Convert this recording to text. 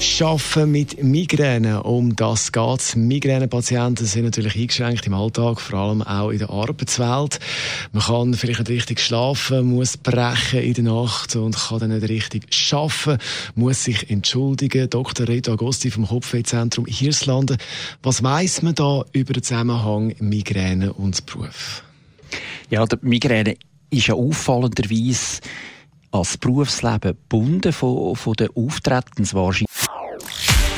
Schaffen mit Migräne, um das geht es. Migränepatienten sind natürlich eingeschränkt im Alltag, vor allem auch in der Arbeitswelt. Man kann vielleicht nicht richtig schlafen, muss brechen in der Nacht und kann dann nicht richtig schaffen, muss sich entschuldigen. Dr. Reto Agosti vom Kopfwehzentrum Hirslanden. Was weiß man da über den Zusammenhang Migräne und Beruf? Ja, die Migräne ist ja auffallenderweise als Berufsleben gebunden von, von der Auftretenswahrscheinlichkeit.